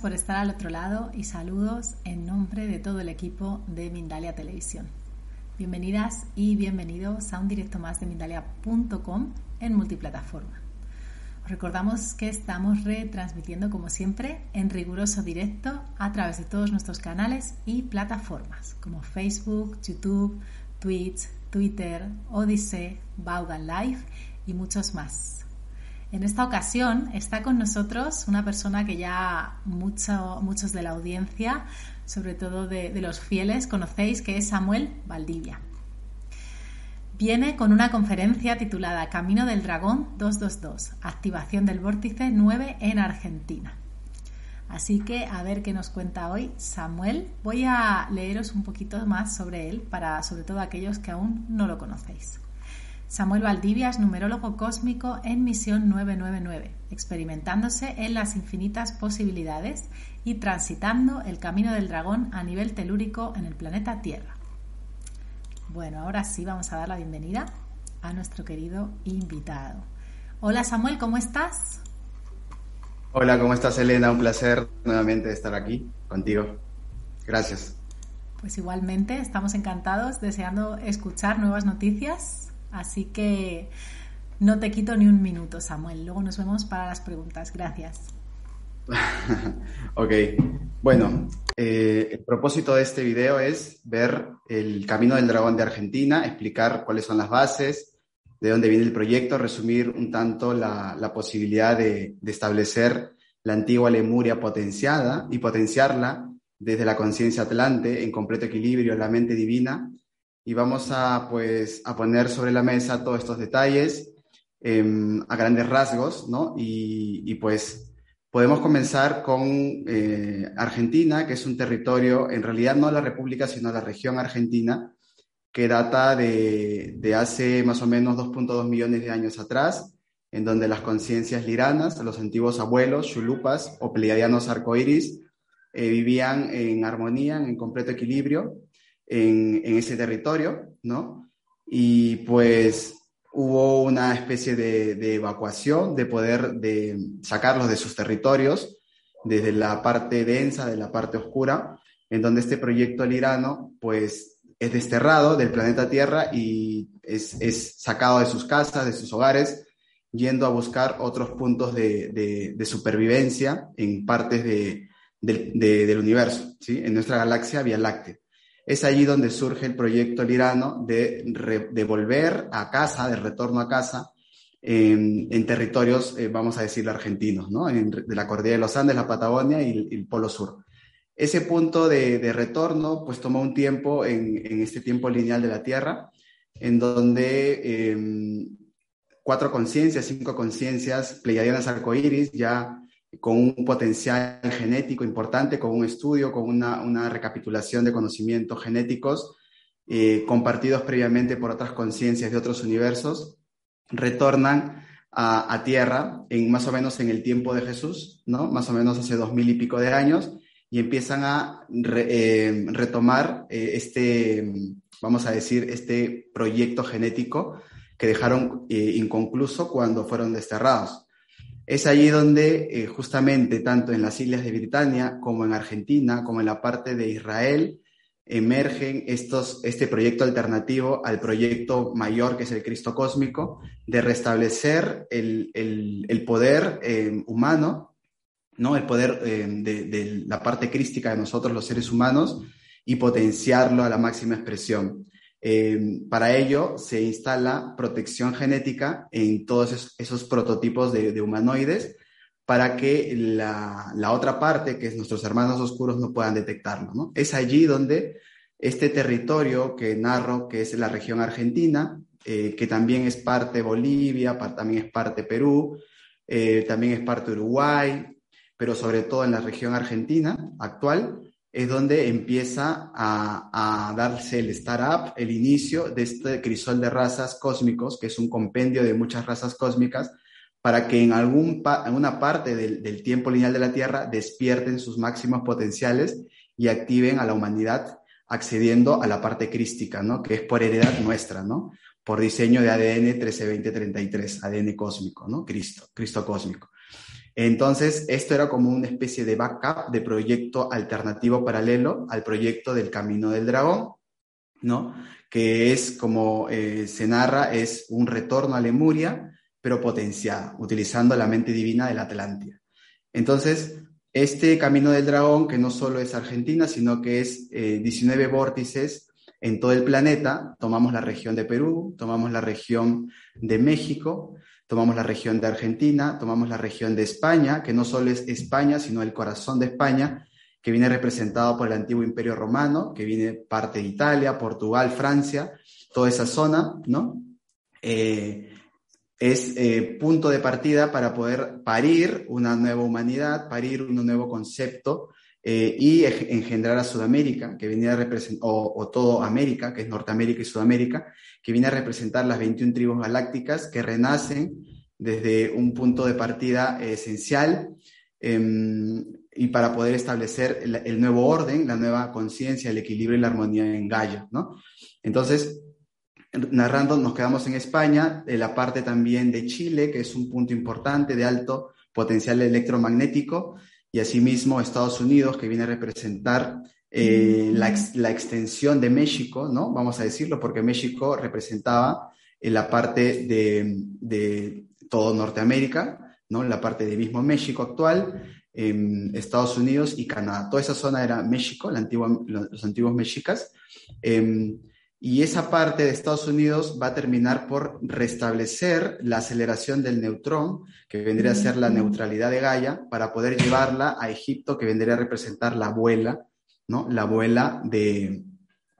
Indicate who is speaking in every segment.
Speaker 1: Por estar al otro lado y saludos en nombre de todo el equipo de Mindalia Televisión. Bienvenidas y bienvenidos a un directo más de Mindalia.com en multiplataforma. Os recordamos que estamos retransmitiendo como siempre en riguroso directo a través de todos nuestros canales y plataformas como Facebook, YouTube, Twitch, Twitter, Odyssey, Vaughan Live y muchos más. En esta ocasión está con nosotros una persona que ya muchos de la audiencia, sobre todo de, de los fieles, conocéis, que es Samuel Valdivia. Viene con una conferencia titulada Camino del Dragón 222, activación del vórtice 9 en Argentina. Así que a ver qué nos cuenta hoy Samuel. Voy a leeros un poquito más sobre él para sobre todo aquellos que aún no lo conocéis. Samuel Valdivia es numerólogo cósmico en Misión 999, experimentándose en las infinitas posibilidades y transitando el camino del dragón a nivel telúrico en el planeta Tierra. Bueno, ahora sí vamos a dar la bienvenida a nuestro querido invitado. Hola Samuel, ¿cómo estás?
Speaker 2: Hola, ¿cómo estás Elena? Un placer nuevamente estar aquí contigo. Gracias.
Speaker 1: Pues igualmente, estamos encantados, deseando escuchar nuevas noticias Así que no te quito ni un minuto, Samuel. Luego nos vemos para las preguntas. Gracias.
Speaker 2: ok, bueno, eh, el propósito de este video es ver el camino del dragón de Argentina, explicar cuáles son las bases, de dónde viene el proyecto, resumir un tanto la, posibilidad de, establecer la antigua Lemuria potenciada y potenciarla desde la conciencia atlante en completo equilibrio, la mente divina, y vamos a, pues, a poner sobre la mesa todos estos detalles em, a grandes rasgos, ¿no? Y, y pues podemos comenzar con eh, Argentina, que es un territorio, en realidad no la República, sino la región argentina, que data de, de hace más o menos 2.2 millones de años atrás, en donde las conciencias liranas, los antiguos abuelos, chulupas o pleiadianos arcoíris, eh, vivían en armonía, en completo equilibrio, en, ese territorio, ¿no? Y pues hubo una especie de, evacuación, de poder de sacarlos de sus territorios, desde la parte densa, de la parte oscura, en donde este proyecto lirano, pues, es desterrado del planeta Tierra y es, sacado de sus casas, de sus hogares, yendo a buscar otros puntos de, supervivencia en partes del universo, ¿sí? En nuestra galaxia Vía Láctea es allí donde surge el proyecto lirano de, volver a casa, de retorno a casa, en, territorios, eh, vamos a decir, argentinos, ¿no? de la cordillera de los Andes, la Patagonia y, el Polo Sur. Ese punto de, retorno, pues tomó un tiempo en, este tiempo lineal de la Tierra, en donde em, cuatro conciencias, cinco conciencias pleiadianas arcoíris ya con un potencial genético importante, con un estudio, con una, recapitulación de conocimientos genéticos eh, compartidos previamente por otras conciencias de otros universos, retornan a, Tierra en más o menos en el tiempo de Jesús, ¿no? Más o menos hace dos mil y pico de años, y empiezan a eh, retomar eh, este, vamos a decir, este proyecto genético que dejaron inconcluso cuando fueron desterrados. Es allí donde eh, justamente tanto en las islas de Britania como en Argentina, como en la parte de Israel, emergen estos, este proyecto alternativo al proyecto mayor que es el Cristo cósmico, de restablecer el, poder eh, humano, ¿no? el poder eh, de, de, la parte crística de nosotros los seres humanos y potenciarlo a la máxima expresión. Eh, para ello se instala protección genética en todos esos, prototipos de, humanoides para que la, otra parte, que es nuestros hermanos oscuros, no puedan detectarlo. Es allí donde este territorio que narro, que es la región argentina, eh, que también es parte Bolivia, también es parte Perú, eh, también es parte Uruguay, pero sobre todo en la región argentina actual, es donde empieza a, darse el startup, el inicio de este crisol de razas cósmicos, que es un compendio de muchas razas cósmicas, para que en algún alguna parte del, tiempo lineal de la Tierra despierten sus máximos potenciales y activen a la humanidad accediendo a la parte crística, ¿no? que es por heredad nuestra, ¿no? por diseño de ADN 132033, ADN cósmico, ¿no? Cristo, Cristo cósmico. Entonces, esto era como una especie de backup de proyecto alternativo paralelo al proyecto del Camino del Dragón, ¿no? Que es como eh, se narra, es un retorno a Lemuria, pero potenciada, utilizando la mente divina de la Atlántida. Entonces, este Camino del Dragón, que no solo es Argentina, sino que es 19 eh, vórtices en todo el planeta, tomamos la región de Perú, tomamos la región de México, tomamos la región de Argentina, tomamos la región de España, que no solo es España, sino el corazón de España, que viene representado por el antiguo imperio romano, que viene parte de Italia, Portugal, Francia, toda esa zona, ¿no? Eh, es eh, punto de partida para poder parir una nueva humanidad, parir un nuevo concepto eh, y engendrar a Sudamérica, que viene a representar, o, o, todo América, que es Norteamérica y Sudamérica, que viene a representar las 21 tribus galácticas que renacen desde un punto de partida esencial em, y para poder establecer el, el, nuevo orden, la nueva conciencia, el equilibrio y la armonía en Gaia, ¿no? Entonces, narrando, nos quedamos en España, en la parte también de Chile, que es un punto importante de alto potencial electromagnético, y asimismo Estados Unidos, que viene a representar eh, la, extensión de México, ¿no? Vamos a decirlo, porque México representaba en la parte de, de todo Norteamérica, ¿no? La parte de mismo México actual, Estados Unidos y Canadá. Toda esa zona era México, la los antiguos mexicas. Em, y esa parte de Estados Unidos va a terminar por restablecer la aceleración del neutrón, que vendría a ser la neutralidad de Gaia, para poder llevarla a Egipto, que vendría a representar la abuela, ¿no? La abuela de,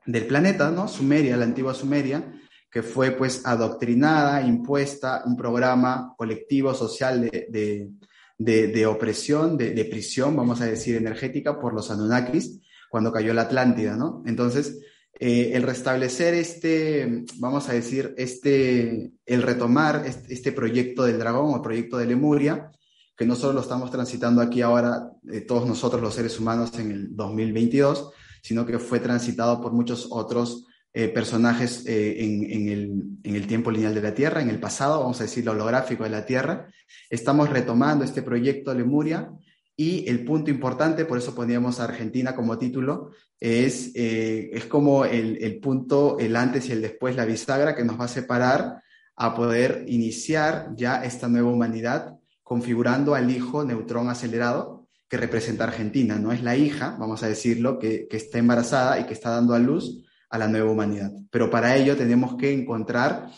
Speaker 2: del planeta, ¿no? Sumeria, la antigua Sumeria, que fue pues adoctrinada, impuesta, un programa colectivo social de, de, de, opresión, de, prisión, vamos a decir, energética por los Anunnakis, cuando cayó la Atlántida, ¿no? Entonces, eh, el restablecer este, vamos a decir, este, el retomar este, proyecto del dragón o proyecto de Lemuria, que no solo lo estamos transitando aquí ahora eh, todos nosotros los seres humanos en el 2022, sino que fue transitado por muchos otros eh, personajes en, en, el, en, el, tiempo lineal de la Tierra, en el pasado, vamos a decir, lo holográfico de la Tierra. Estamos retomando este proyecto Lemuria y el punto importante, por eso poníamos a Argentina como título, es, eh, es como el, el, punto, el antes y el después, la bisagra que nos va a separar a poder iniciar ya esta nueva humanidad configurando al hijo neutrón acelerado que representa Argentina, no es la hija, vamos a decirlo, que, que está embarazada y que está dando a luz a la nueva humanidad. Pero para ello tenemos que encontrar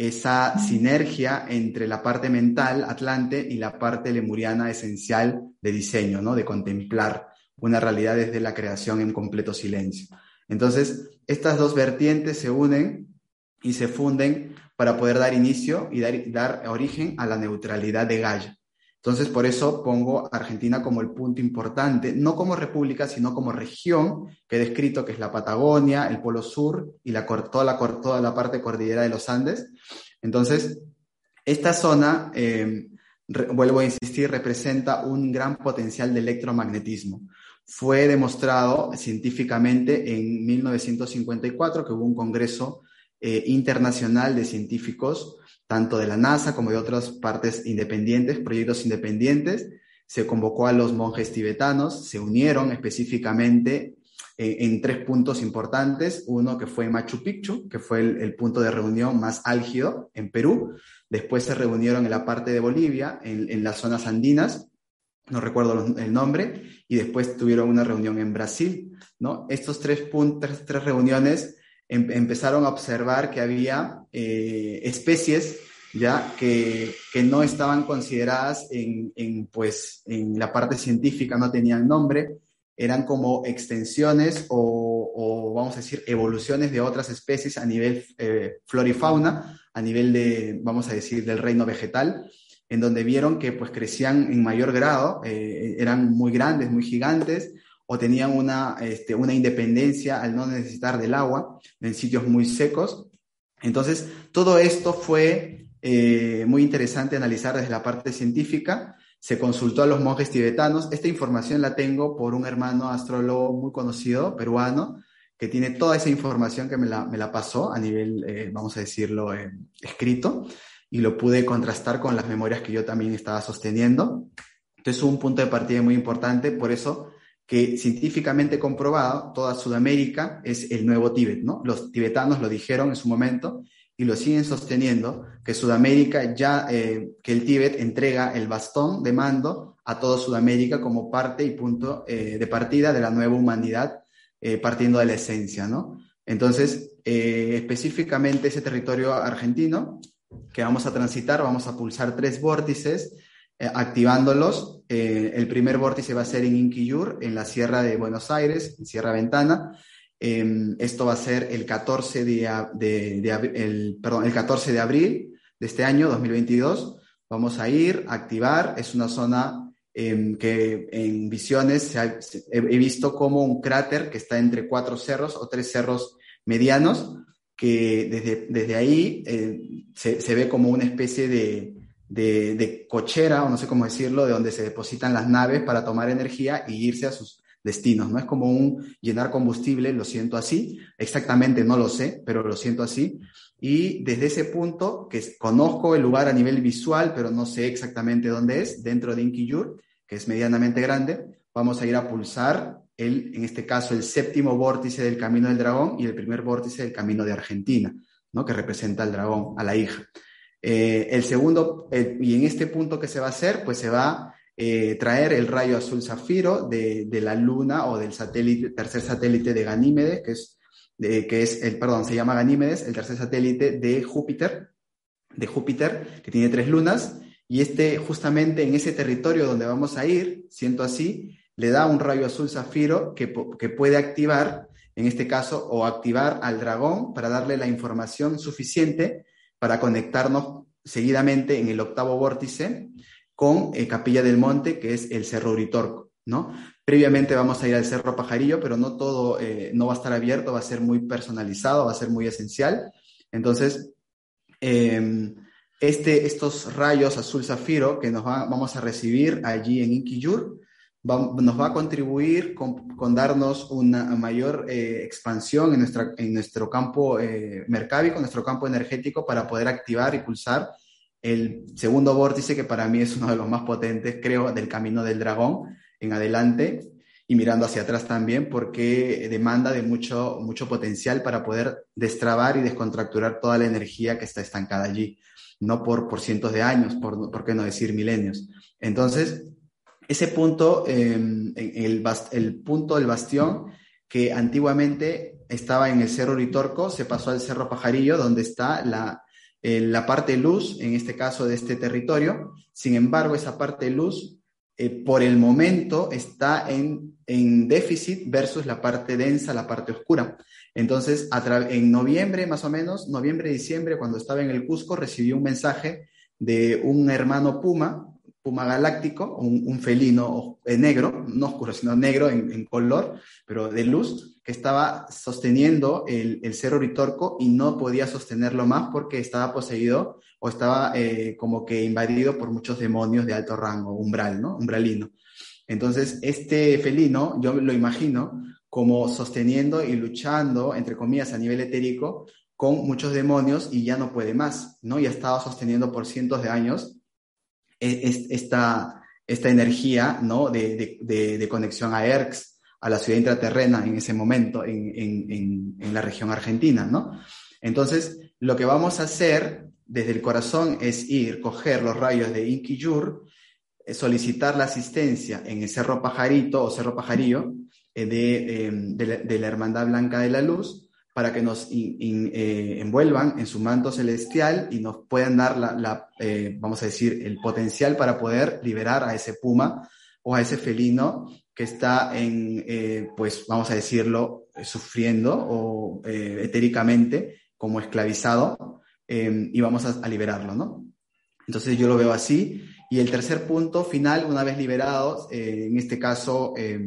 Speaker 2: esa sinergia entre la parte mental atlante y la parte lemuriana esencial de diseño, ¿no? De contemplar una realidad desde la creación en completo silencio. Entonces, estas dos vertientes se unen y se funden para poder dar inicio y dar, dar origen a la neutralidad de Gaia. Entonces, por eso pongo a Argentina como el punto importante, no como república, sino como región que he descrito, que es la Patagonia, el Polo Sur y la, toda, la, toda la parte cordillera de los Andes. Entonces, esta zona, eh, vuelvo a insistir, representa un gran potencial de electromagnetismo. Fue demostrado científicamente en 1954 que hubo un congreso eh, internacional de científicos tanto de la NASA como de otras partes independientes, proyectos independientes. Se convocó a los monjes tibetanos, se unieron específicamente eh, en, tres puntos importantes. Uno que fue Machu Picchu, que fue el, punto de reunión más álgido en Perú. Después se reunieron en la parte de Bolivia, en, las zonas andinas, no recuerdo el nombre, y después tuvieron una reunión en Brasil. ¿no? Estos tres, puntos, tres reuniones Em, empezaron a observar que había eh, especies ya que, que, no estaban consideradas en, en, pues, en la parte científica, no tenían nombre, eran como extensiones o, o vamos a decir, evoluciones de otras especies a nivel eh, flora y fauna, a nivel de, vamos a decir, del reino vegetal, en donde vieron que pues crecían en mayor grado, eh, eran muy grandes, muy gigantes, o tenían una, este, una independencia al no necesitar del agua en sitios muy secos. Entonces, todo esto fue eh, muy interesante analizar desde la parte científica. Se consultó a los monjes tibetanos. Esta información la tengo por un hermano astrólogo muy conocido, peruano, que tiene toda esa información que me la, me la pasó a nivel, eh, vamos a decirlo, escrito, y lo pude contrastar con las memorias que yo también estaba sosteniendo. Entonces es un punto de partida muy importante, por eso que científicamente comprobado, toda Sudamérica es el nuevo Tíbet, ¿no? Los tibetanos lo dijeron en su momento y lo siguen sosteniendo, que Sudamérica ya, eh, que el Tíbet entrega el bastón de mando a toda Sudamérica como parte y punto eh, de partida de la nueva humanidad, eh, partiendo de la esencia, ¿no? Entonces, específicamente ese territorio argentino que vamos a transitar, vamos a pulsar tres vórtices, activándolos. El primer vórtice va a ser en Inquillur, en la Sierra de Buenos Aires, en Sierra Ventana, Em, esto va a ser el 14 de, el, perdón, el 14 de abril de este año, 2022. Vamos a ir a activar. Es una zona em, que en visiones he visto como un cráter que está entre cuatro cerros o tres cerros medianos, que desde, desde ahí eh, se, se, ve como una especie de, de, de, cochera, o no sé cómo decirlo, de donde se depositan las naves para tomar energía y irse a sus destinos. No es como un llenar combustible, lo siento así, exactamente no lo sé, pero lo siento así. Y desde ese punto, que conozco el lugar a nivel visual, pero no sé exactamente dónde es, dentro de Inquiyur, que es medianamente grande, vamos a ir a pulsar el, en este caso, el séptimo vórtice del Camino del Dragón y el primer vórtice del Camino de Argentina, ¿no? que representa al dragón, a la hija. Eh, el segundo, y en este punto que se va a hacer, pues se va eh, traer el rayo azul zafiro de, la Luna o del satélite, tercer satélite de Ganímedes, que es, que es el, perdón, se llama Ganímedes, el tercer satélite de Júpiter, de Júpiter, que tiene tres lunas, y este, justamente en ese territorio donde vamos a ir, siento así, le da un rayo azul zafiro que, que puede activar, en este caso, o activar al dragón para darle la información suficiente para conectarnos seguidamente en el octavo vórtice con eh, Capilla del Monte, que es el Cerro Uritorco, ¿no? Previamente vamos a ir al Cerro Pajarillo, pero no todo, eh, no va a estar abierto, va a ser muy personalizado, va a ser muy esencial. Entonces, em, este, estos rayos azul zafiro que nos vamos a recibir allí en Inquiyur, nos va a contribuir con, darnos una mayor eh, expansión en, nuestra, en nuestro campo mercábico, nuestro campo energético, para poder activar y pulsar el segundo vórtice, que para mí es uno de los más potentes, creo, del camino del dragón en adelante y mirando hacia atrás también, porque demanda de mucho, mucho potencial para poder destrabar y descontracturar toda la energía que está estancada allí, no por, por cientos de años, por, por qué no decir milenios. Entonces, ese punto, em, el, el punto del bastión, que antiguamente estaba en el Cerro Ritorco, se pasó al Cerro Pajarillo, donde está la, la parte luz, en este caso de este territorio. Sin embargo, esa parte luz, eh, por el momento, está en, en, déficit versus la parte densa, la parte oscura. Entonces, en noviembre, más o menos, noviembre, diciembre, cuando estaba en el Cusco, recibí un mensaje de un hermano Puma, puma galáctico, un, felino eh, negro, no oscuro, sino negro en, color, pero de luz, que estaba sosteniendo el, el cerro Ritorco y no podía sostenerlo más porque estaba poseído o estaba eh, como que invadido por muchos demonios de alto rango, umbral, ¿no? Umbralino. Entonces, este felino, yo lo imagino como sosteniendo y luchando, entre comillas, a nivel etérico, con muchos demonios y ya no puede más, ¿no? Y ha estado sosteniendo por cientos de años esta, esta energía ¿no? de, de, de, conexión a ERX, a la ciudad intraterrena en ese momento en, en, en, la región argentina. ¿no? Entonces, lo que vamos a hacer desde el corazón es ir, coger los rayos de Inquiyur, eh, solicitar la asistencia en el Cerro Pajarito o Cerro Pajarillo eh, de, eh, de, la Hermandad Blanca de la Luz, para que nos eh, envuelvan en su manto celestial y nos puedan dar la, eh, vamos a decir, el potencial para poder liberar a ese puma o a ese felino que está en, eh, pues vamos a decirlo, sufriendo o etéricamente como esclavizado y vamos a, a liberarlo, ¿no? Entonces yo lo veo así. Y el tercer punto final, una vez liberados, en este caso eh,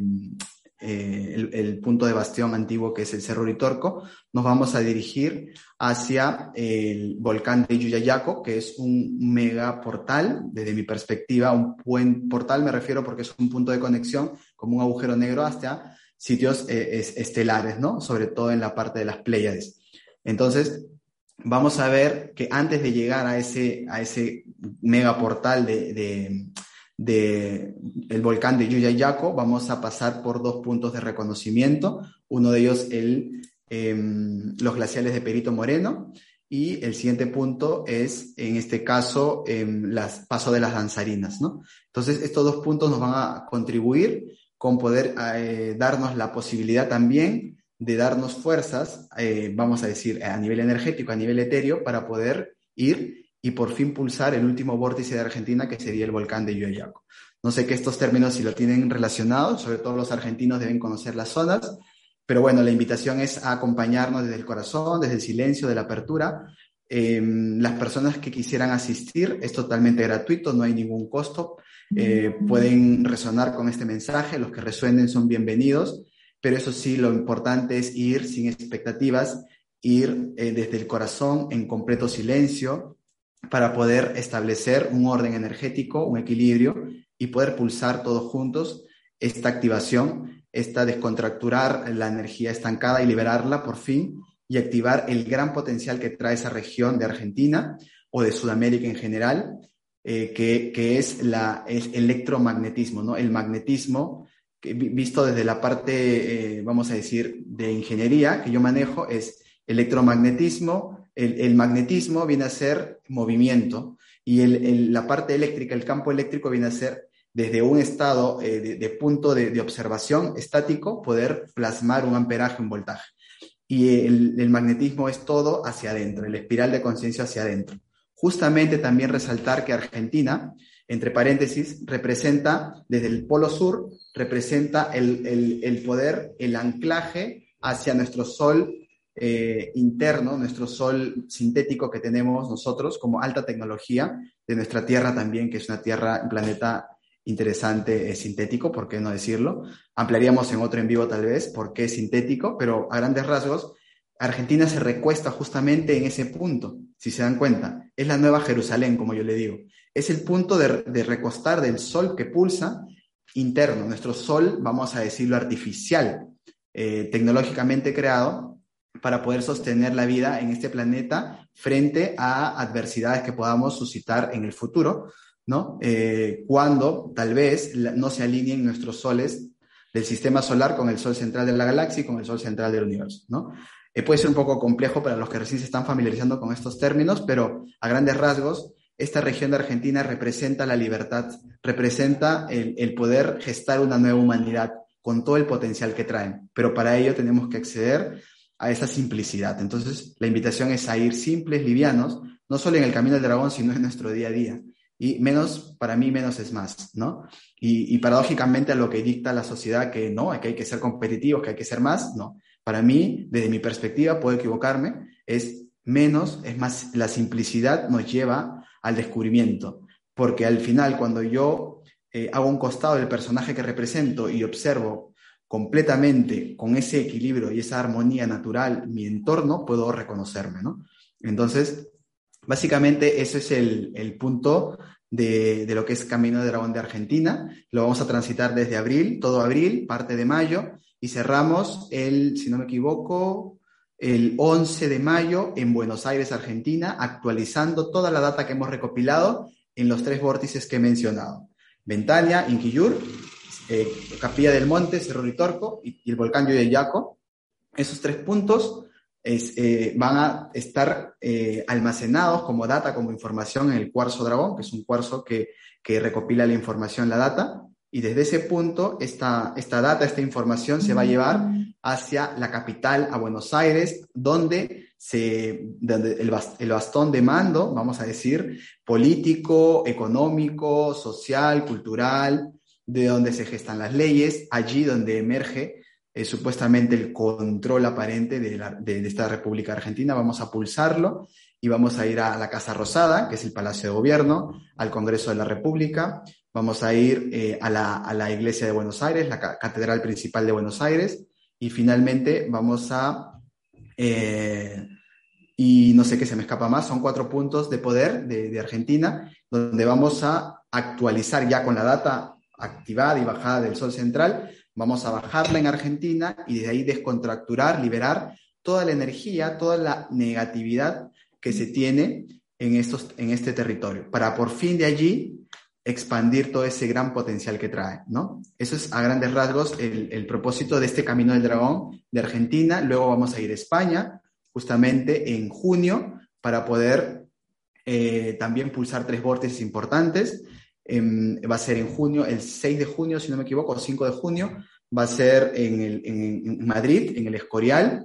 Speaker 2: el, punto de bastión antiguo que es el Cerro Ritorco, nos vamos a dirigir hacia el volcán de Yuyayaco, que es un mega portal, desde mi perspectiva, un buen portal me refiero porque es un punto de conexión, como un agujero negro hacia sitios eh, estelares, ¿no? Sobre todo en la parte de las Pléyades. Entonces, vamos a ver que antes de llegar a ese, a ese mega portal de el volcán de Yuyayaco, vamos a pasar por dos puntos de reconocimiento. Uno de ellos, el, em, los glaciales de Perito Moreno, y el siguiente punto es, en este caso, el las, paso de las danzarinas. ¿no? Entonces, estos dos puntos nos van a contribuir con poder eh, darnos la posibilidad también de darnos fuerzas, eh, vamos a decir, a nivel energético, a nivel etéreo, para poder ir y por fin pulsar el último vórtice de Argentina, que sería el volcán de Yuyayaco. No sé que estos términos si lo tienen relacionados, sobre todo los argentinos deben conocer las zonas, pero bueno, la invitación es a acompañarnos desde el corazón, desde el silencio, de la apertura. Em, las personas que quisieran asistir es totalmente gratuito, no hay ningún costo. Eh, pueden resonar con este mensaje, los que resuenen son bienvenidos, pero eso sí, lo importante es ir sin expectativas, ir eh, desde el corazón en completo silencio, para poder establecer un orden energético, un equilibrio y poder pulsar todos juntos esta activación, esta descontracturar la energía estancada y liberarla por fin y activar el gran potencial que trae esa región de Argentina o de Sudamérica en general, eh, que, es la, el electromagnetismo, ¿no? El magnetismo, visto desde la parte, eh, vamos a decir, de ingeniería que yo manejo, es electromagnetismo, el, magnetismo viene a ser movimiento y la parte eléctrica, el campo eléctrico viene a ser desde un estado eh, de, punto de, observación estático, poder plasmar un amperaje, un voltaje. Y el, magnetismo es todo hacia adentro, el espiral de conciencia hacia adentro. Justamente también resaltar que Argentina, entre paréntesis, representa, desde el polo sur, representa el, el poder, el anclaje hacia nuestro sol eh, interno, nuestro sol sintético que tenemos nosotros como alta tecnología de nuestra Tierra también, que es una Tierra, un planeta interesante, eh, sintético, ¿por qué no decirlo? Ampliaríamos en otro en vivo tal vez por qué es sintético, pero a grandes rasgos, Argentina se recuesta justamente en ese punto, si se dan cuenta. Es la nueva Jerusalén, como yo le digo. Es el punto de, de recostar del sol que pulsa interno, nuestro sol, vamos a decirlo, artificial, eh, tecnológicamente creado, para poder sostener la vida en este planeta frente a adversidades que podamos suscitar en el futuro, ¿no? Eh, cuando tal vez no se alineen nuestros soles del sistema solar con el sol central de la galaxia y con el sol central del universo, ¿no? Eh, puede ser un poco complejo para los que recién se están familiarizando con estos términos, pero a grandes rasgos, esta región de Argentina representa la libertad, representa el, el poder gestar una nueva humanidad con todo el potencial que traen. Pero para ello tenemos que acceder a esa simplicidad. Entonces, la invitación es a ir simples, livianos, no solo en el camino del dragón, sino en nuestro día a día. Y menos, para mí, menos es más, ¿no? Y, paradójicamente a lo que dicta la sociedad que no, que hay que ser competitivos, que hay que ser más, no. Para mí, desde mi perspectiva, puedo equivocarme, es menos, es más, la simplicidad nos lleva al descubrimiento. Porque al final, cuando yo eh, hago un costado del personaje que represento y observo completamente con ese equilibrio y esa armonía natural mi entorno, puedo reconocerme, ¿no? Entonces, básicamente ese es el, punto de, lo que es Camino de Dragón de Argentina. Lo vamos a transitar desde abril, todo abril, parte de mayo, y cerramos el, si no me equivoco, el 11 de mayo en Buenos Aires, Argentina, actualizando toda la data que hemos recopilado en los tres vórtices que he mencionado. Ventalia, Inquillur eh, Capilla del Monte, Cerro Ritorco y, y el volcán Yaco. Esos tres puntos eh, van a estar eh, almacenados como data, como información en el cuarzo dragón, que es un cuarzo que, que recopila la información, la data, y desde ese punto esta, esta data, esta información se va a llevar hacia la capital, a Buenos Aires, donde, se, donde el, el bastón de mando, vamos a decir, político, económico, social, cultural, de donde se gestan las leyes, allí donde emerge eh, supuestamente el control aparente de, esta República Argentina. Vamos a pulsarlo y vamos a ir a la Casa Rosada, que es el Palacio de Gobierno, al Congreso de la República. Vamos a ir eh, a, la, Iglesia de Buenos Aires, la Catedral Principal de Buenos Aires. Y finalmente vamos a... Eh, y no sé qué se me escapa más, son cuatro puntos de poder de, de Argentina, donde vamos a actualizar ya con la data activada y bajada del Sol central, vamos a bajarla en Argentina y de ahí descontracturar, liberar toda la energía, toda la negatividad que se tiene en, estos, en este territorio, para por fin de allí expandir todo ese gran potencial que trae, ¿no? Eso es a grandes rasgos el, propósito de este Camino del Dragón de Argentina. Luego vamos a ir a España, justamente en junio, para poder eh, también pulsar tres vórtices importantes. Va a ser en junio, el 6 de junio, si no me equivoco, o 5 de junio, va a ser en, en, Madrid, en el Escorial.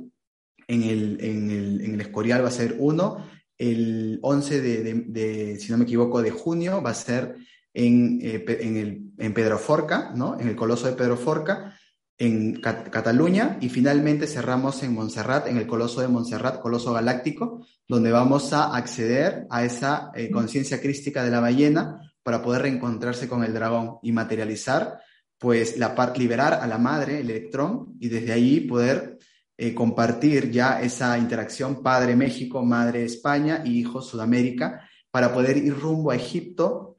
Speaker 2: En el, en el, Escorial va a ser uno. El 11 de, si no me equivoco, de junio va a ser en, eh, en, el, en Pedro Forca, ¿no? en el Coloso de Pedro Forca, en Cataluña, y finalmente cerramos en Montserrat, en el Coloso de Montserrat, Coloso Galáctico, donde vamos a acceder a esa eh, conciencia crística de la ballena para poder reencontrarse con el dragón y materializar, pues, la liberar a la madre, el electrón, y desde ahí poder eh, compartir ya esa interacción Padre México, Madre España y Hijo Sudamérica, para poder ir rumbo a Egipto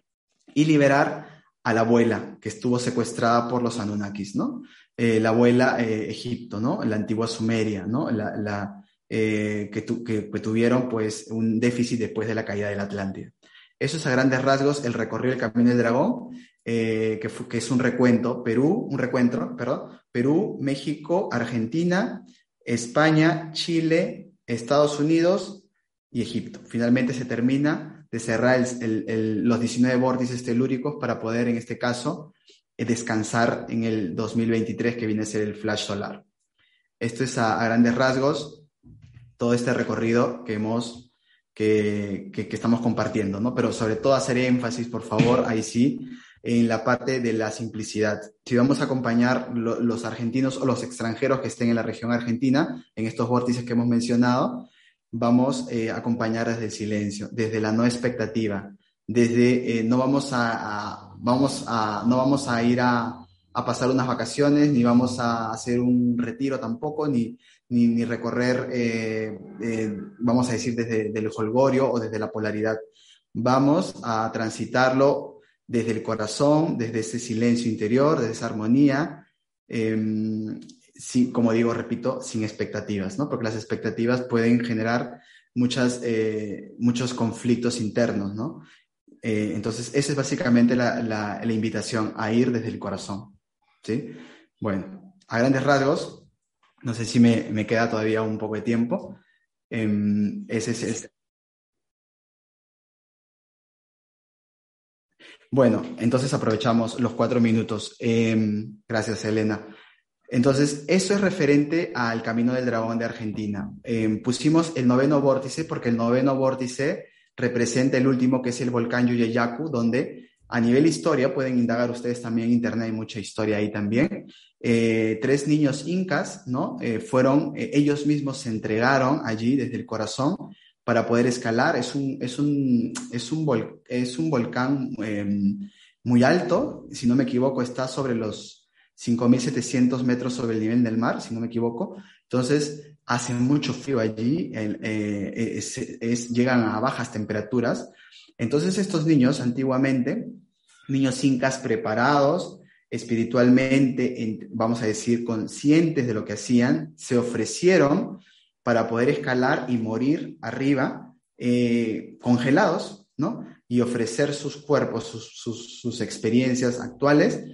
Speaker 2: y liberar a la abuela que estuvo secuestrada por los Anunnakis, ¿no? Eh, la abuela eh, Egipto, ¿no? La antigua Sumeria, ¿no? La, que, tuvieron pues un déficit después de la caída de la Atlántida. Eso es a grandes rasgos el recorrido del Camino del Dragón, que, que, es un recuento, Perú, un recuento, perdón, Perú, México, Argentina, España, Chile, Estados Unidos y Egipto. Finalmente se termina de cerrar los 19 vórtices telúricos para poder, en este caso, eh, descansar en el 2023, que viene a ser el flash solar. Esto es a, grandes rasgos todo este recorrido que hemos, que, que, estamos compartiendo, ¿no? Pero sobre todo hacer énfasis, por favor, ahí sí, en la parte de la simplicidad. Si vamos a acompañar los argentinos o los extranjeros que estén en la región argentina, en estos vórtices que hemos mencionado, vamos eh, a acompañar desde el silencio, desde la no expectativa, desde eh, no vamos a, vamos a, no vamos a ir a, a, pasar unas vacaciones, ni vamos a hacer un retiro tampoco, ni, ni, recorrer, eh, vamos a decir, desde el holgorio o desde la polaridad. Vamos a transitarlo desde el corazón, desde ese silencio interior, desde esa armonía, em, como digo, repito, sin expectativas, ¿no? Porque las expectativas pueden generar muchas, eh, muchos conflictos internos, ¿no? Eh, entonces, esa es básicamente la, la, invitación a ir desde el corazón, ¿sí? Bueno, a grandes rasgos, no sé si me, me queda todavía un poco de tiempo. Em, ese es, Bueno, entonces aprovechamos los cuatro minutos. Em, gracias, Elena. Entonces, eso es referente al Camino del Dragón de Argentina. Em, pusimos el noveno vórtice porque el noveno vórtice representa el último, que es el volcán Yuyeyacu, donde a nivel historia, pueden indagar ustedes también en internet, hay mucha historia ahí también. Eh, tres niños incas, ¿no? Eh, fueron, eh, ellos mismos se entregaron allí desde el corazón para poder escalar. Es un, es un, es un, es un volcán em, muy alto, si no me equivoco, está sobre los 5.700 metros sobre el nivel del mar, si no me equivoco. Entonces, hace mucho frío allí, llegan a bajas temperaturas. Entonces, estos niños antiguamente, niños incas preparados espiritualmente, vamos a decir, conscientes de lo que hacían, se ofrecieron para poder escalar y morir arriba, eh, congelados, ¿no? Y ofrecer sus cuerpos, sus, sus experiencias actuales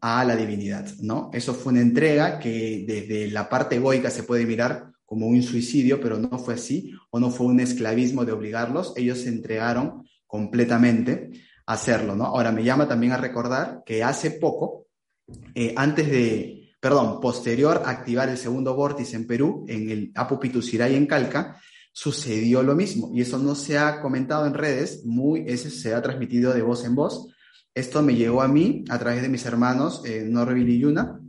Speaker 2: a la divinidad, ¿no? Eso fue una entrega que desde la parte egoica se puede mirar como un suicidio, pero no fue así, o no fue un esclavismo de obligarlos, ellos se entregaron completamente hacerlo, ¿no? Ahora me llama también a recordar que hace poco, eh, antes de, perdón, posterior a activar el segundo vórtice en Perú, en el Apu Pituciray en Calca, sucedió lo mismo, y eso no se ha comentado en redes, muy, ese se ha transmitido de voz en voz, esto me llegó a mí a través de mis hermanos eh, Norville y Yuna,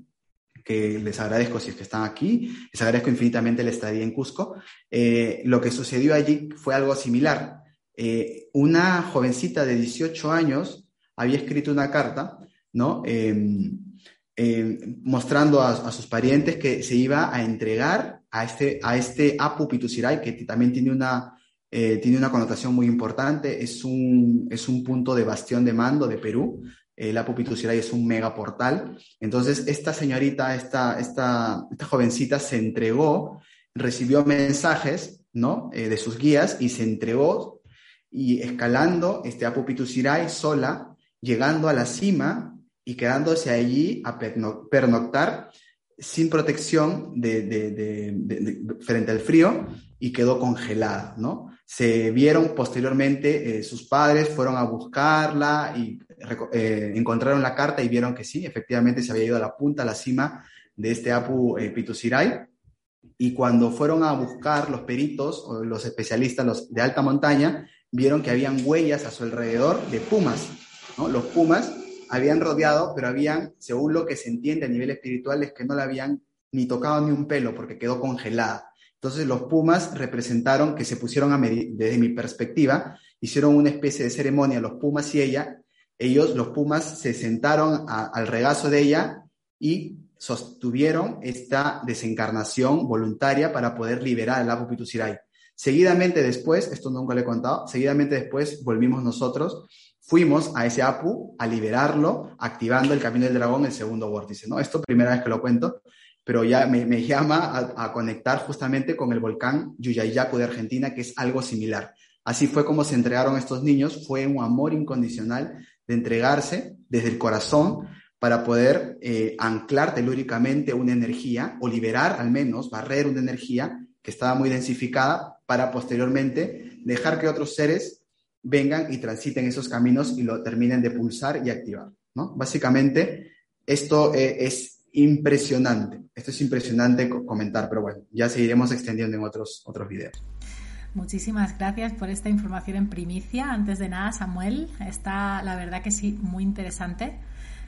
Speaker 2: que les agradezco si es que están aquí, les agradezco infinitamente el estadía en Cusco. Eh, lo que sucedió allí fue algo similar. Eh, una jovencita de 18 años había escrito una carta, ¿no? Em, em, mostrando a, sus parientes que se iba a entregar a este, a este Apu que también tiene una, eh, tiene una connotación muy importante, es un, es un punto de bastión de mando de Perú. La Pupituciray es un megaportal. Entonces, esta señorita, esta, esta, esta jovencita se entregó, recibió mensajes ¿no? Eh, de sus guías y se entregó y escalando este Apupituciray sola llegando a la cima y quedándose allí a pernoctar sin protección frente al frío y quedó congelada, ¿no? Se vieron posteriormente, eh, sus padres fueron a buscarla y eh, encontraron la carta y vieron que sí, efectivamente se había ido a la punta, a la cima de este Apu eh, Pitusiray. Y cuando fueron a buscar los peritos o los especialistas los de alta montaña, vieron que habían huellas a su alrededor de pumas. Los pumas habían rodeado, pero habían, según lo que se entiende a nivel espiritual, es que no la habían ni tocado ni un pelo porque quedó congelada. Entonces los Pumas representaron que se pusieron a desde mi perspectiva, hicieron una especie de ceremonia, los Pumas y ella, ellos, los Pumas, se sentaron al regazo de ella y sostuvieron esta desencarnación voluntaria para poder liberar al Apu Pitusiray. Seguidamente después, esto nunca le he contado, seguidamente después volvimos nosotros, fuimos a ese Apu a liberarlo, activando el camino del dragón, el segundo vórtice, ¿no? Esto primera vez que lo cuento, pero ya me, llama a, conectar justamente con el volcán Yuyayacu de Argentina, que es algo similar. Así fue como se entregaron estos niños, fue un amor incondicional de entregarse desde el corazón para poder eh, anclar telúricamente una energía o liberar al menos, barrer una energía que estaba muy densificada para posteriormente dejar que otros seres vengan y transiten esos caminos y lo terminen de pulsar y activar. ¿no? Básicamente, esto eh, es impresionante. Esto es impresionante comentar, pero bueno, ya seguiremos extendiendo en otros, otros videos.
Speaker 1: Muchísimas gracias por esta información en primicia. Antes de nada, Samuel, está la verdad que sí, muy interesante.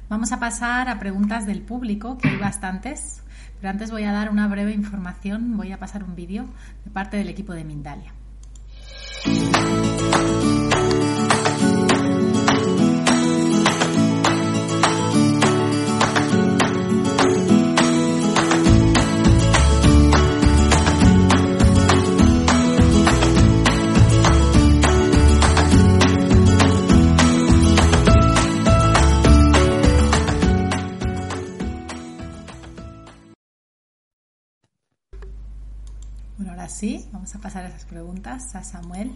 Speaker 1: Vamos a pasar a preguntas del público, que hay bastantes, pero antes voy a dar una breve información, voy a pasar un vídeo de parte del equipo de Mindalia. A pasar esas preguntas a Samuel.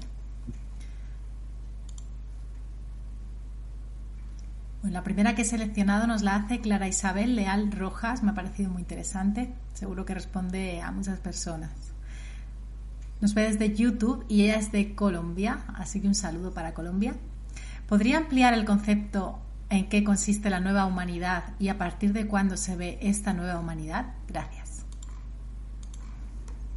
Speaker 1: Bueno, la primera que he seleccionado nos la hace Clara Isabel Leal Rojas, me ha parecido muy interesante, seguro que responde a muchas personas. Nos ve desde YouTube y ella es de Colombia, así que un saludo para Colombia. ¿Podría ampliar el concepto en qué consiste la nueva humanidad y a partir de cuándo se ve esta nueva humanidad?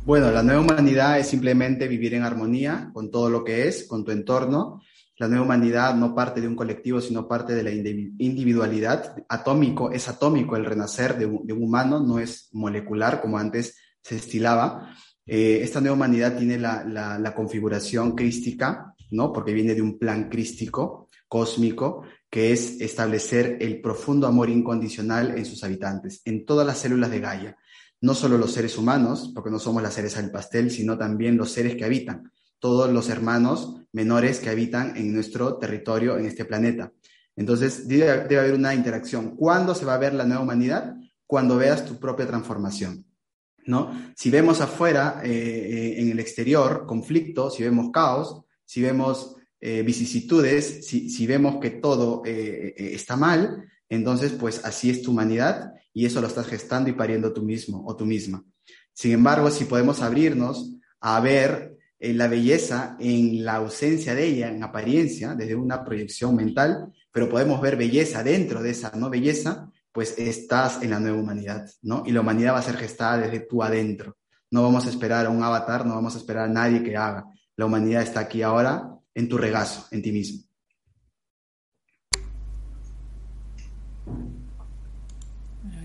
Speaker 2: Bueno, la nueva humanidad es simplemente vivir en armonía con todo lo que es, con tu entorno. La nueva humanidad no parte de un colectivo, sino parte de la individualidad. Atómico, es atómico el renacer de un, humano, no es molecular como antes se estilaba. Eh, esta nueva humanidad tiene la, la, configuración crística, ¿no? Porque viene de un plan crístico, cósmico, que es establecer el profundo amor incondicional en sus habitantes, en todas las células de Gaia no solo los seres humanos, porque no somos las cereza del pastel, sino también los seres que habitan, todos los hermanos menores que habitan en nuestro territorio, en este planeta. Entonces, debe, haber una interacción. ¿Cuándo se va a ver la nueva humanidad? Cuando veas tu propia transformación. ¿no? Si vemos afuera, eh, eh, en el exterior, conflicto, si vemos caos, si vemos eh, vicisitudes, si, si, vemos que todo está mal, entonces, pues así es tu humanidad y eso lo estás gestando y pariendo tú mismo o tú misma. Sin embargo, si podemos abrirnos a ver eh, la belleza en la ausencia de ella, en apariencia, desde una proyección mental, pero podemos ver belleza dentro de esa no belleza, pues estás en la nueva humanidad, ¿no? Y la humanidad va a ser gestada desde tú adentro. No vamos a esperar a un avatar, no vamos a esperar a nadie que haga. La humanidad está aquí ahora en tu regazo, en ti mismo.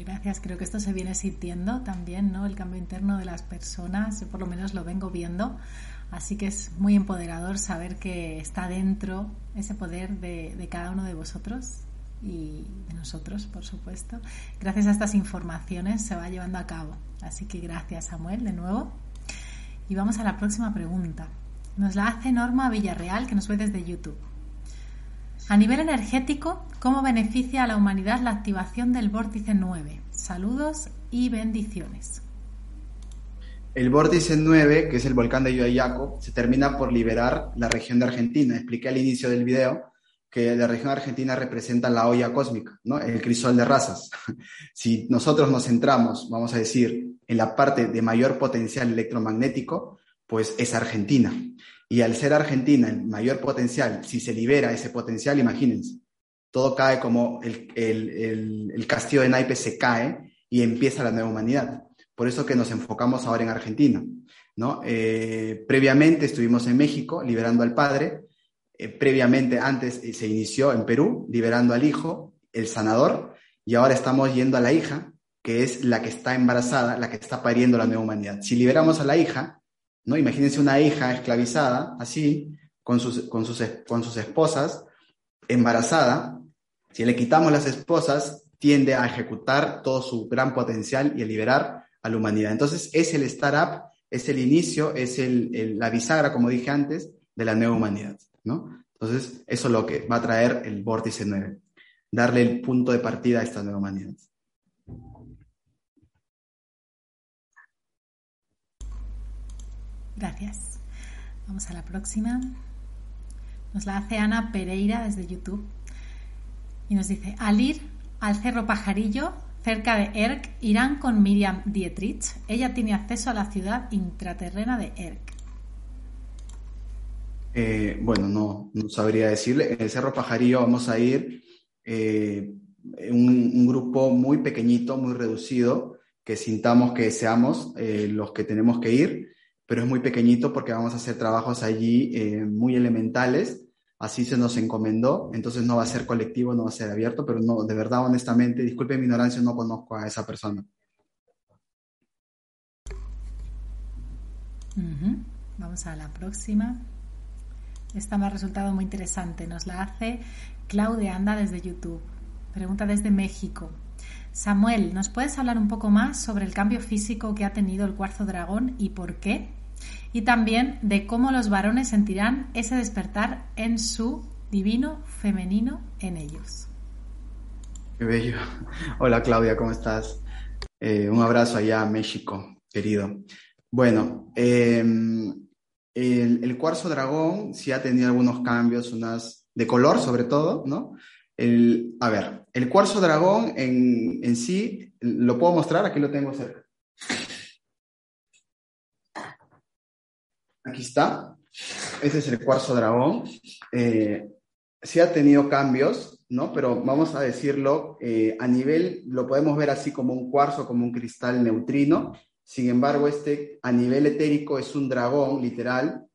Speaker 1: Gracias. Creo que esto se viene sintiendo también, ¿no? El cambio interno de las personas, por lo menos lo vengo viendo. Así que es muy empoderador saber que está dentro ese poder de, de cada uno de vosotros y de nosotros, por supuesto. Gracias a estas informaciones se va llevando a cabo. Así que gracias, Samuel, de nuevo. Y vamos a la próxima pregunta. Nos la hace Norma Villarreal, que nos ve desde YouTube. A nivel energético, ¿cómo beneficia a la humanidad la activación del vórtice 9? Saludos y bendiciones.
Speaker 2: El vórtice 9, que es el volcán de Yuyayaco, se termina por liberar la región de Argentina. Expliqué al inicio del video que la región argentina representa la olla cósmica, ¿no? El crisol de razas. si nosotros nos centramos, vamos a decir, en la parte de mayor potencial electromagnético, pues es Argentina. Y al ser Argentina el mayor potencial, si se libera ese potencial, imagínense, todo cae como el, el, el, castillo de naipes se cae y empieza la nueva humanidad. Por eso que nos enfocamos ahora en Argentina. ¿no? Eh, previamente estuvimos en México liberando al padre, eh, previamente antes eh, se inició en Perú liberando al hijo, el sanador, y ahora estamos yendo a la hija, que es la que está embarazada, la que está pariendo la nueva humanidad. Si liberamos a la hija, ¿no? Imagínense una hija esclavizada, así, con sus, con sus, con sus esposas, embarazada, si le quitamos las esposas, tiende a ejecutar todo su gran potencial y a liberar a la humanidad. Entonces, es el startup, es el inicio, es el, la bisagra, como dije antes, de la nueva humanidad, ¿no? Entonces, eso es lo que va a traer el vórtice 9, darle el punto de partida a esta nueva humanidad.
Speaker 1: Gracias. Vamos a la próxima. Nos la hace Ana Pereira desde YouTube. Y nos dice, al ir al Cerro Pajarillo, cerca de Erk, irán con Miriam Dietrich. Ella tiene acceso a la ciudad intraterrena de Erk.
Speaker 2: Eh, bueno, no, no, sabría decirle. En el Cerro Pajarillo vamos a ir eh, un, grupo muy pequeñito, muy reducido, que sintamos que seamos eh, los que tenemos que ir pero es muy pequeñito porque vamos a hacer trabajos allí eh, muy elementales. Así se nos encomendó, entonces no va a ser colectivo, no va a ser abierto, pero no, de verdad, honestamente, disculpe mi ignorancia, no conozco a esa persona.
Speaker 1: Vamos a la próxima. Esta me ha resultado muy interesante. Nos la hace Claudia Anda desde YouTube. Pregunta desde México. Samuel, ¿nos puedes hablar un poco más sobre el cambio físico que ha tenido el cuarzo dragón y por qué? Y también de cómo los varones sentirán ese despertar en su divino femenino en ellos.
Speaker 2: Qué bello. Hola Claudia, ¿cómo estás? Eh, un abrazo allá a México, querido. Bueno, em, el, el, cuarzo dragón sí ha tenido algunos cambios, unas de color sobre todo, ¿no? El, a ver, el cuarzo dragón en, en sí, lo puedo mostrar, aquí lo tengo cerca. Aquí está. Este es el cuarzo dragón. Eh, sí ha tenido cambios, ¿no? Pero vamos a decirlo, eh, a nivel, lo podemos ver así como un cuarzo, como un cristal neutrino. Sin embargo, este a nivel etérico es un dragón, literal,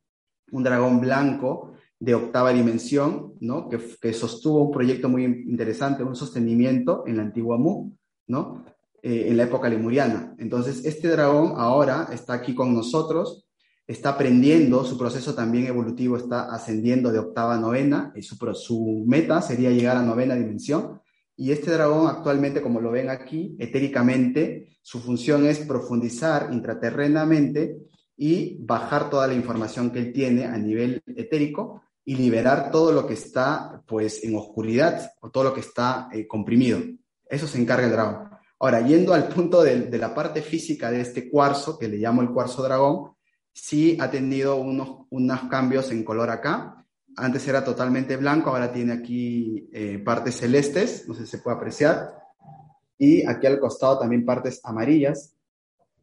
Speaker 2: un dragón blanco, de octava dimensión, ¿no? que, sostuvo un proyecto muy interesante, un sostenimiento en la antigua Mu, ¿no? Eh, en la época lemuriana. Entonces, este dragón ahora está aquí con nosotros, está aprendiendo, su proceso también evolutivo está ascendiendo de octava a novena, y su, su meta sería llegar a novena dimensión. Y este dragón actualmente, como lo ven aquí, etéricamente, su función es profundizar intraterrenamente y bajar toda la información que él tiene a nivel etérico y liberar todo lo que está pues en oscuridad o todo lo que está eh, comprimido. Eso se encarga el dragón. Ahora, yendo al punto de, la parte física de este cuarzo, que le llamo el cuarzo dragón, sí ha tenido unos, unos cambios en color acá. Antes era totalmente blanco, ahora tiene aquí eh, partes celestes, no sé si se puede apreciar. Y aquí al costado también partes amarillas,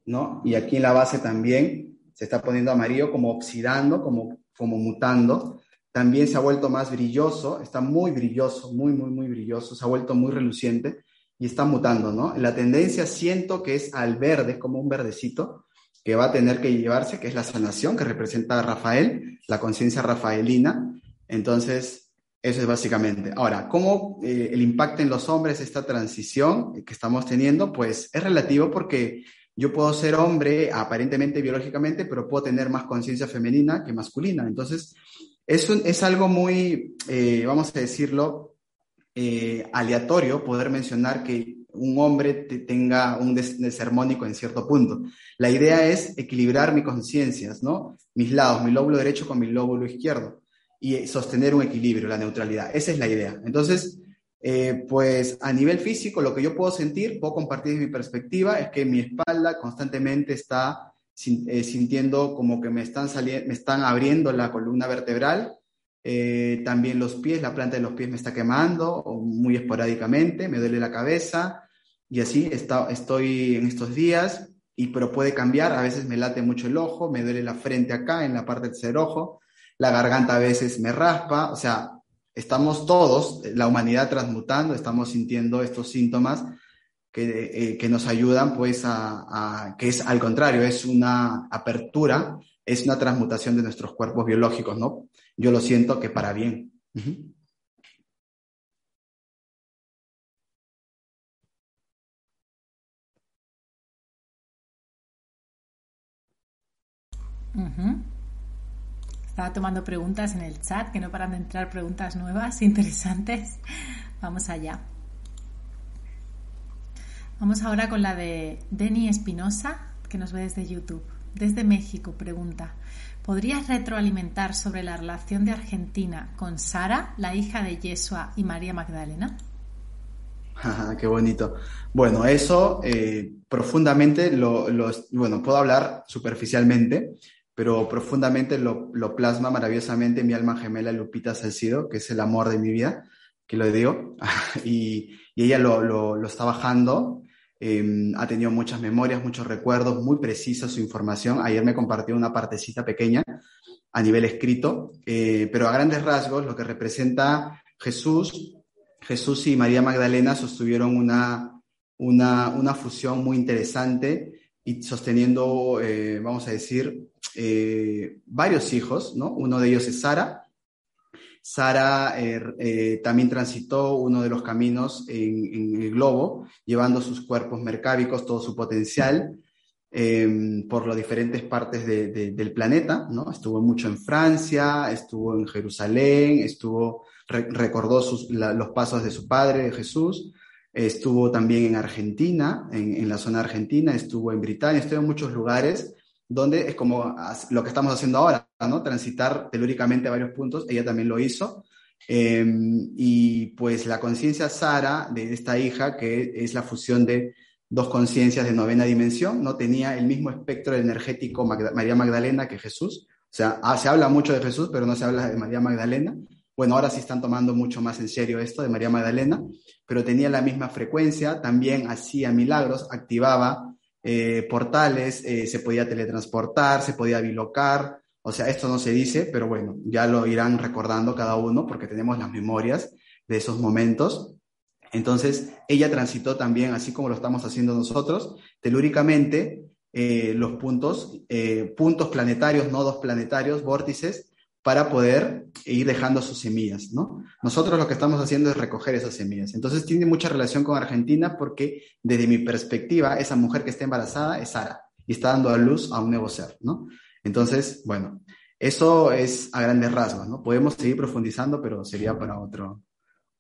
Speaker 2: ¿no? Y aquí en la base también se está poniendo amarillo como oxidando, como, como mutando también se ha vuelto más brilloso, está muy brilloso, muy, muy, muy brilloso, se ha vuelto muy reluciente y está mutando, ¿no? La tendencia siento que es al verde, como un verdecito, que va a tener que llevarse, que es la sanación, que representa a Rafael, la conciencia rafaelina. Entonces, eso es básicamente. Ahora, ¿cómo eh, el impacto en los hombres esta transición que estamos teniendo? Pues es relativo porque yo puedo ser hombre aparentemente biológicamente, pero puedo tener más conciencia femenina que masculina. Entonces, es, es algo muy, eh, vamos a decirlo, eh, aleatorio poder mencionar que un hombre tenga un desarmónico en cierto punto. La idea es equilibrar mis conciencias, ¿no? Mis lados, mi lóbulo derecho con mi lóbulo izquierdo y sostener un equilibrio, la neutralidad. Esa es la idea. Entonces, eh, pues a nivel físico, lo que yo puedo sentir, puedo compartir mi perspectiva, es que mi espalda constantemente está sintiendo como que me están, me están abriendo la columna vertebral, eh, también los pies, la planta de los pies me está quemando muy esporádicamente, me duele la cabeza y así está, estoy en estos días, y, pero puede cambiar, a veces me late mucho el ojo, me duele la frente acá, en la parte del tercer ojo, la garganta a veces me raspa, o sea, estamos todos, la humanidad transmutando, estamos sintiendo estos síntomas que, eh, que nos ayudan pues a, que es al contrario, es una apertura, es una transmutación de nuestros cuerpos biológicos, ¿no? Yo lo siento que para bien.
Speaker 1: Estaba tomando preguntas en el chat, que no paran de entrar preguntas nuevas, interesantes. Vamos allá. Vamos ahora con la de Denny Espinosa, que nos ve desde YouTube. Desde México, pregunta. ¿Podrías retroalimentar sobre la relación de Argentina con Sara, la hija de Yeshua y María Magdalena?
Speaker 2: Qué bonito. Bueno, eso eh, profundamente lo, lo, bueno, puedo hablar superficialmente, pero profundamente lo, plasma maravillosamente mi alma gemela Lupita Salcido, que es el amor de mi vida, que lo digo, y, y ella lo, lo, está bajando, eh, ha tenido muchas memorias, muchos recuerdos, muy precisa su información. Ayer me compartió una partecita pequeña a nivel escrito, eh, pero a grandes rasgos lo que representa Jesús, Jesús y María Magdalena sostuvieron una, una, una fusión muy interesante y sosteniendo, eh, vamos a decir, eh, varios hijos, ¿no? Uno de ellos es Sara. Sara eh, eh, también transitó uno de los caminos en, el globo, llevando sus cuerpos mercábicos, todo su potencial, eh, por las diferentes partes de, de, del planeta, ¿no? Estuvo mucho en Francia, estuvo en Jerusalén, estuvo, re, recordó los pasos de su padre, de Jesús, estuvo también en Argentina, en, en la zona argentina, estuvo en Britania, estuvo en muchos lugares donde es como lo que estamos haciendo ahora, ¿no? Transitar telúricamente varios puntos, ella también lo hizo. Eh, y pues la conciencia Sara de esta hija, que es la fusión de dos conciencias de novena dimensión, no tenía el mismo espectro energético Magda María Magdalena que Jesús. O sea, ah, se habla mucho de Jesús, pero no se habla de María Magdalena. Bueno, ahora sí están tomando mucho más en serio esto de María Magdalena, pero tenía la misma frecuencia, también hacía milagros, activaba eh, portales, eh, se podía teletransportar, se podía bilocar, o sea, esto no se dice, pero bueno, ya lo irán recordando cada uno porque tenemos las memorias de esos momentos. Entonces, ella transitó también, así como lo estamos haciendo nosotros, telúricamente eh, los puntos, eh, puntos planetarios, nodos planetarios, vórtices, para poder ir dejando sus semillas, ¿no? Nosotros lo que estamos haciendo es recoger esas semillas. Entonces tiene mucha relación con Argentina porque desde mi perspectiva, esa mujer que está embarazada es Sara y está dando a luz a un nuevo ser, ¿no? Entonces, bueno, eso es a grandes rasgos, ¿no? Podemos seguir profundizando, pero sería para otro,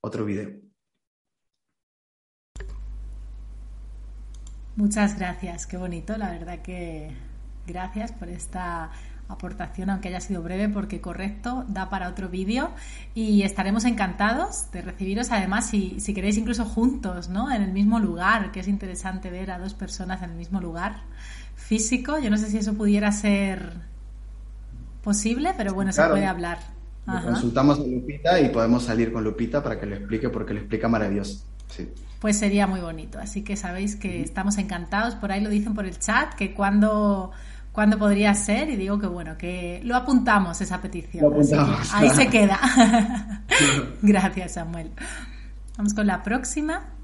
Speaker 2: otro video.
Speaker 1: Muchas gracias, qué bonito, la verdad que gracias por esta aportación, aunque haya sido breve, porque correcto, da para otro vídeo y estaremos encantados de recibiros, además, si, si queréis incluso juntos, ¿no? En el mismo lugar, que es interesante ver a dos personas en el mismo lugar físico. Yo no sé si eso pudiera ser posible, pero bueno, claro. se puede hablar.
Speaker 2: Consultamos a Lupita y podemos salir con Lupita para que lo explique, porque lo explica maravilloso. Sí.
Speaker 1: Pues sería muy bonito. Así que sabéis que estamos encantados. Por ahí lo dicen por el chat, que cuando cuándo podría ser y digo que bueno, que lo apuntamos esa petición.
Speaker 2: Lo apuntamos,
Speaker 1: ahí se queda. Gracias, Samuel. Vamos con la próxima.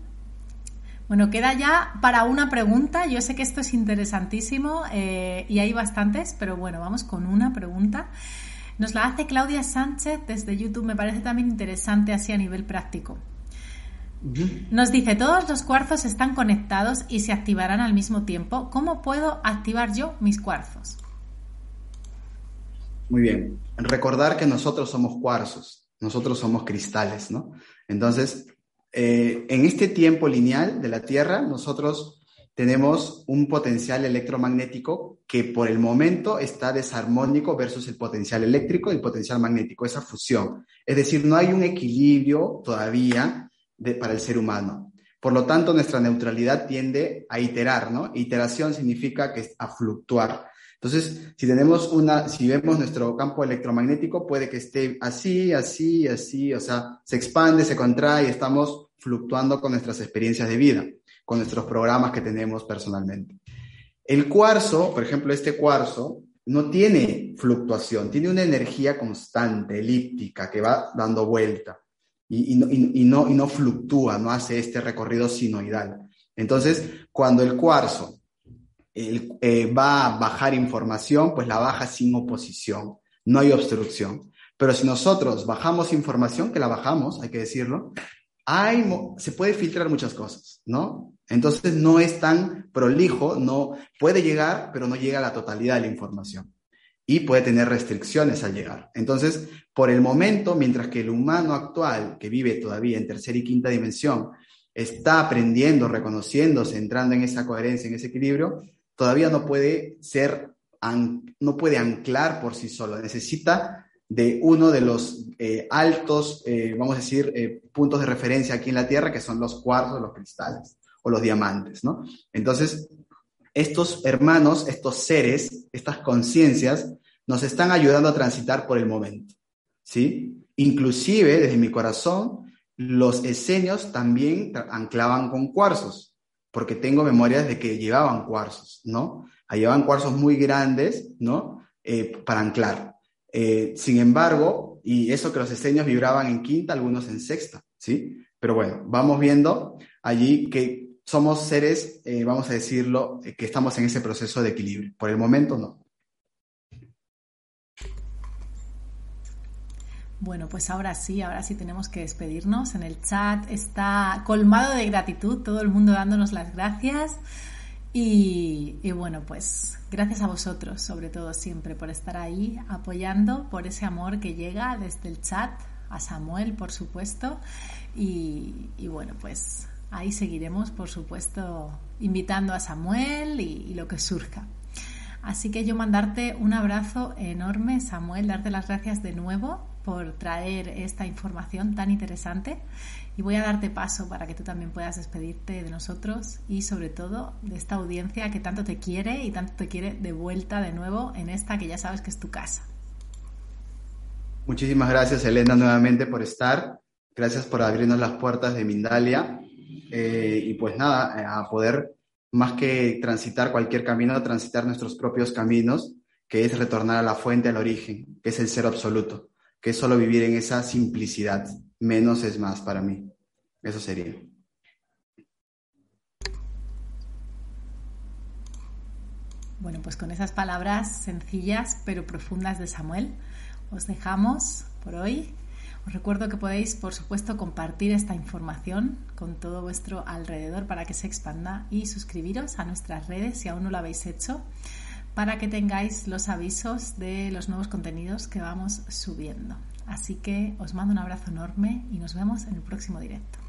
Speaker 1: Bueno, queda ya para una pregunta. Yo sé que esto es interesantísimo eh, y hay bastantes, pero bueno, vamos con una pregunta. Nos la hace Claudia Sánchez desde YouTube. Me parece también interesante así a nivel práctico. Nos dice, todos los cuarzos están conectados y se activarán al mismo tiempo. ¿Cómo puedo activar yo mis cuarzos?
Speaker 2: Muy bien. Recordar que nosotros somos cuarzos, nosotros somos cristales, ¿no? Entonces, eh, en este tiempo lineal de la Tierra, nosotros tenemos un potencial electromagnético que por el momento está desarmónico versus el potencial eléctrico y el potencial magnético, esa fusión. Es decir, no hay un equilibrio todavía de, para el ser humano. Por lo tanto, nuestra neutralidad tiende a iterar, ¿no? Iteración significa que es a fluctuar. Entonces, si tenemos una, si vemos nuestro campo electromagnético, puede que esté así, así, así, o sea, se expande, se contrae estamos fluctuando con nuestras experiencias de vida, con nuestros programas que tenemos personalmente. El cuarzo, por ejemplo, este cuarzo, no tiene fluctuación, tiene una energía constante, elíptica, que va dando vuelta y, no, y no fluctúa, no hace este recorrido sinoidal. Entonces, cuando el cuarzo eh, va a bajar información, pues la baja sin oposición, no hay obstrucción. Pero si nosotros bajamos información, que la bajamos, hay que decirlo, se puede filtrar muchas cosas, ¿no? Entonces no es tan prolijo, no puede llegar, pero no llega a la totalidad de la información y puede tener restricciones al llegar. Entonces, por el momento, mientras que el humano actual, que vive todavía en tercera y quinta dimensión, está aprendiendo, reconociéndose, entrando en esa coherencia, en ese equilibrio, todavía no puede ser, no puede anclar por sí solo, necesita de uno de los eh, altos, eh, vamos a decir, eh, puntos de referencia aquí en la Tierra, que son los cuarzos, los cristales o los diamantes, ¿no? Entonces, estos hermanos, estos seres, estas conciencias, nos están ayudando a transitar por el momento, ¿sí? Inclusive, desde mi corazón, los esenios también anclaban con cuarzos, porque tengo memorias de que llevaban cuarzos, ¿no? Llevaban cuarzos muy grandes, ¿no? para anclar. Eh, sin embargo, y eso que los esenios vibraban en quinta, algunos en sexta, ¿sí? Pero bueno, vamos viendo allí que somos seres, eh, vamos a decirlo, eh, que estamos en ese proceso de equilibrio. Por el momento no.
Speaker 1: Bueno, pues ahora sí, ahora sí tenemos que despedirnos. En el chat está colmado de gratitud, todo el mundo dándonos las gracias. Y, bueno, pues gracias a vosotros, sobre todo siempre, por estar ahí apoyando, por ese amor que llega desde el chat, a Samuel, por supuesto. Y, bueno, pues ahí seguiremos, por supuesto, invitando a Samuel y, lo que surja. Así que yo mandarte un abrazo enorme, Samuel, darte las gracias de nuevo por traer esta información tan interesante y voy a darte paso para que tú también puedas despedirte de nosotros y sobre todo de esta audiencia que tanto te quiere y tanto te quiere de vuelta de nuevo en esta que ya sabes que es tu casa.
Speaker 2: Muchísimas gracias Elena nuevamente por estar. Gracias por abrirnos las puertas de Mindalia. Eh, y pues nada, a poder más que transitar cualquier camino, transitar nuestros propios caminos, que es retornar a la fuente, al origen, que es el ser absoluto, que es solo vivir en esa simplicidad menos es más para mí. Eso sería.
Speaker 1: Bueno, pues con esas palabras sencillas pero profundas de Samuel, os dejamos por hoy. Os recuerdo que podéis, por supuesto, compartir esta información con todo vuestro alrededor para que se expanda y suscribiros a nuestras redes si aún no lo habéis hecho para que tengáis los avisos de los nuevos contenidos que vamos subiendo. Así que os mando un abrazo enorme y nos vemos en el próximo directo.